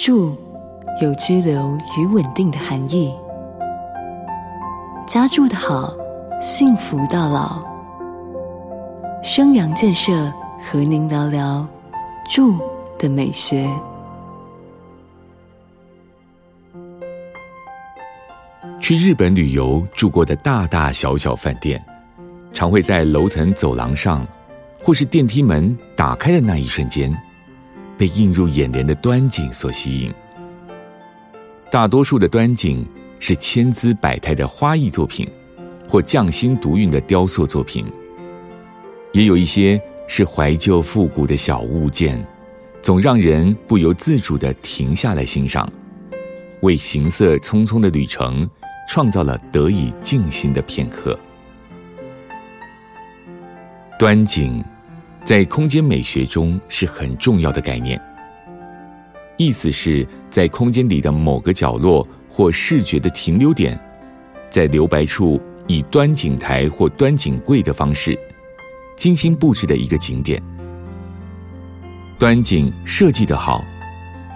住有居留与稳定的含义。家住的好，幸福到老。生阳建设和您聊聊住的美学。去日本旅游住过的大大小小饭店，常会在楼层走廊上，或是电梯门打开的那一瞬间，被映入眼帘的端景所吸引。大多数的端景是千姿百态的花艺作品，或匠心独运的雕塑作品。也有一些是怀旧复古的小物件，总让人不由自主地停下来欣赏，为行色匆匆的旅程创造了得以静心的片刻。端景在空间美学中是很重要的概念，意思是在空间里的某个角落或视觉的停留点，在留白处以端景台或端景柜的方式。精心布置的一个景点，端景设计的好，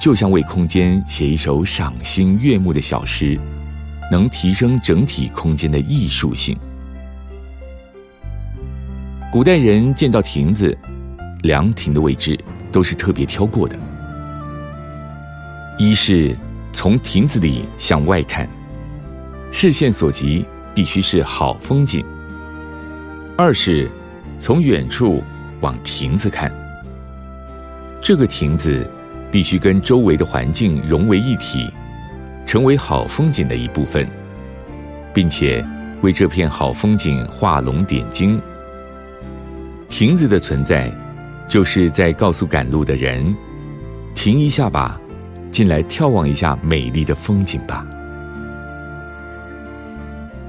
就像为空间写一首赏心悦目的小诗，能提升整体空间的艺术性。古代人建造亭子，凉亭的位置都是特别挑过的。一是从亭子里向外看，视线所及必须是好风景；二是。从远处往亭子看，这个亭子必须跟周围的环境融为一体，成为好风景的一部分，并且为这片好风景画龙点睛。亭子的存在，就是在告诉赶路的人：停一下吧，进来眺望一下美丽的风景吧。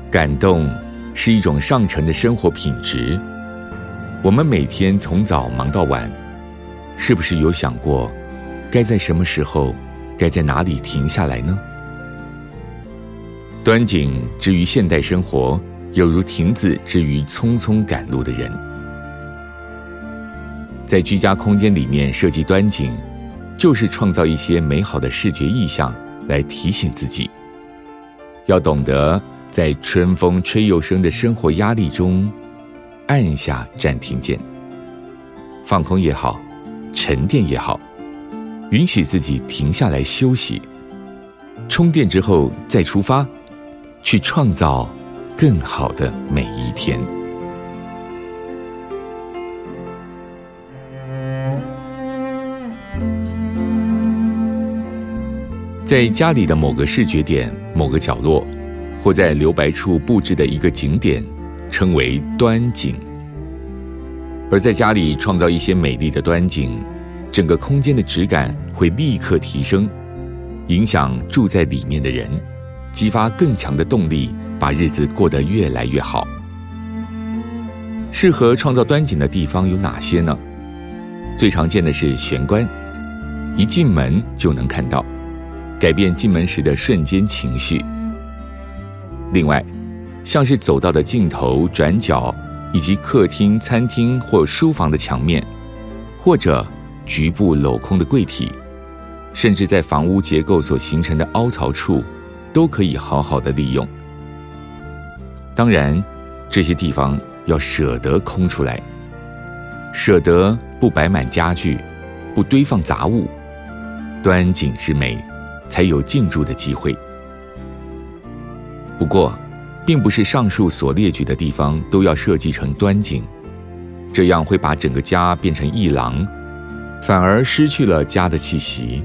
感动是一种上乘的生活品质。我们每天从早忙到晚，是不是有想过，该在什么时候，该在哪里停下来呢？端景之于现代生活，有如亭子之于匆匆赶路的人。在居家空间里面设计端景，就是创造一些美好的视觉意象，来提醒自己，要懂得在春风吹又生的生活压力中。按下暂停键，放空也好，沉淀也好，允许自己停下来休息，充电之后再出发，去创造更好的每一天。在家里的某个视觉点、某个角落，或在留白处布置的一个景点。称为端景，而在家里创造一些美丽的端景，整个空间的质感会立刻提升，影响住在里面的人，激发更强的动力，把日子过得越来越好。适合创造端景的地方有哪些呢？最常见的是玄关，一进门就能看到，改变进门时的瞬间情绪。另外。像是走道的尽头、转角，以及客厅、餐厅或书房的墙面，或者局部镂空的柜体，甚至在房屋结构所形成的凹槽处，都可以好好的利用。当然，这些地方要舍得空出来，舍得不摆满家具，不堆放杂物，端景之美，才有进驻的机会。不过，并不是上述所列举的地方都要设计成端景，这样会把整个家变成一廊，反而失去了家的气息。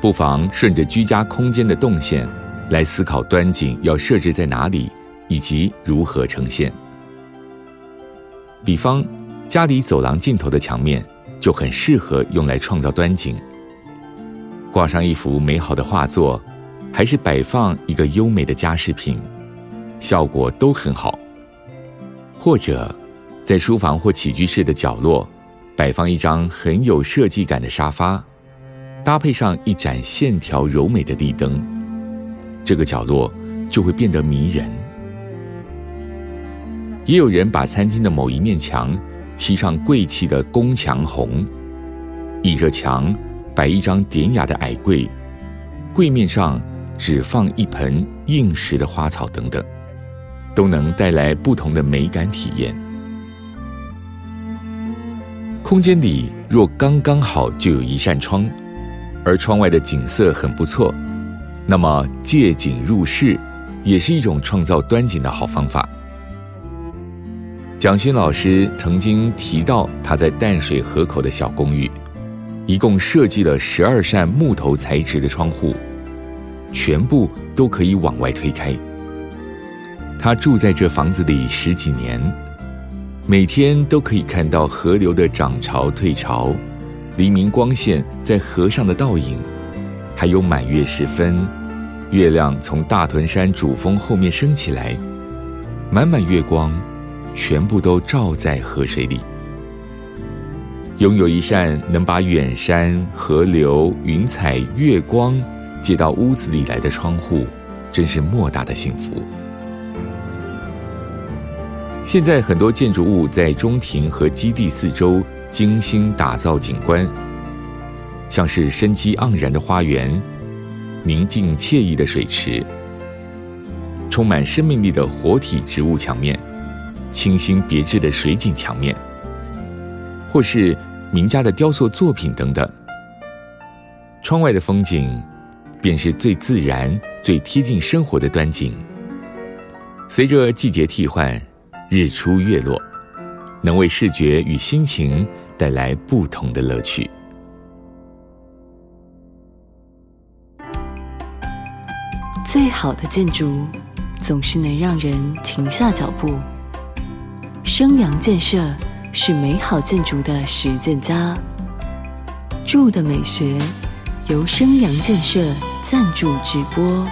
不妨顺着居家空间的动线来思考端景要设置在哪里，以及如何呈现。比方，家里走廊尽头的墙面就很适合用来创造端景，挂上一幅美好的画作，还是摆放一个优美的家饰品。效果都很好。或者，在书房或起居室的角落，摆放一张很有设计感的沙发，搭配上一盏线条柔美的地灯，这个角落就会变得迷人。也有人把餐厅的某一面墙漆上贵气的宫墙红，倚着墙摆一张典雅的矮柜，柜面上只放一盆硬实的花草等等，都能带来不同的美感体验。空间里若刚刚好就有一扇窗，而窗外的景色很不错，那么借景入室也是一种创造端景的好方法。蒋勋老师曾经提到，他在淡水河口的小公寓，一共设计了十二扇木头材质的窗户，全部都可以往外推开。他住在这房子里十几年，每天都可以看到河流的涨潮退潮，黎明光线在河上的倒影，还有满月时分，月亮从大屯山主峰后面升起来，满满月光。全部都照在河水里。拥有一扇能把远山、河流、云彩、月光接到屋子里来的窗户，真是莫大的幸福。现在很多建筑物在中庭和基地四周精心打造景观，像是生机盎然的花园、宁静惬意的水池、充满生命力的活体植物墙面。清新别致的水景墙面，或是名家的雕塑作品等等。窗外的风景，便是最自然、最贴近生活的端景。随着季节替换，日出月落，能为视觉与心情带来不同的乐趣。最好的建筑，总是能让人停下脚步。生阳建设是美好建筑的实践家。住的美学由生阳建设赞助直播。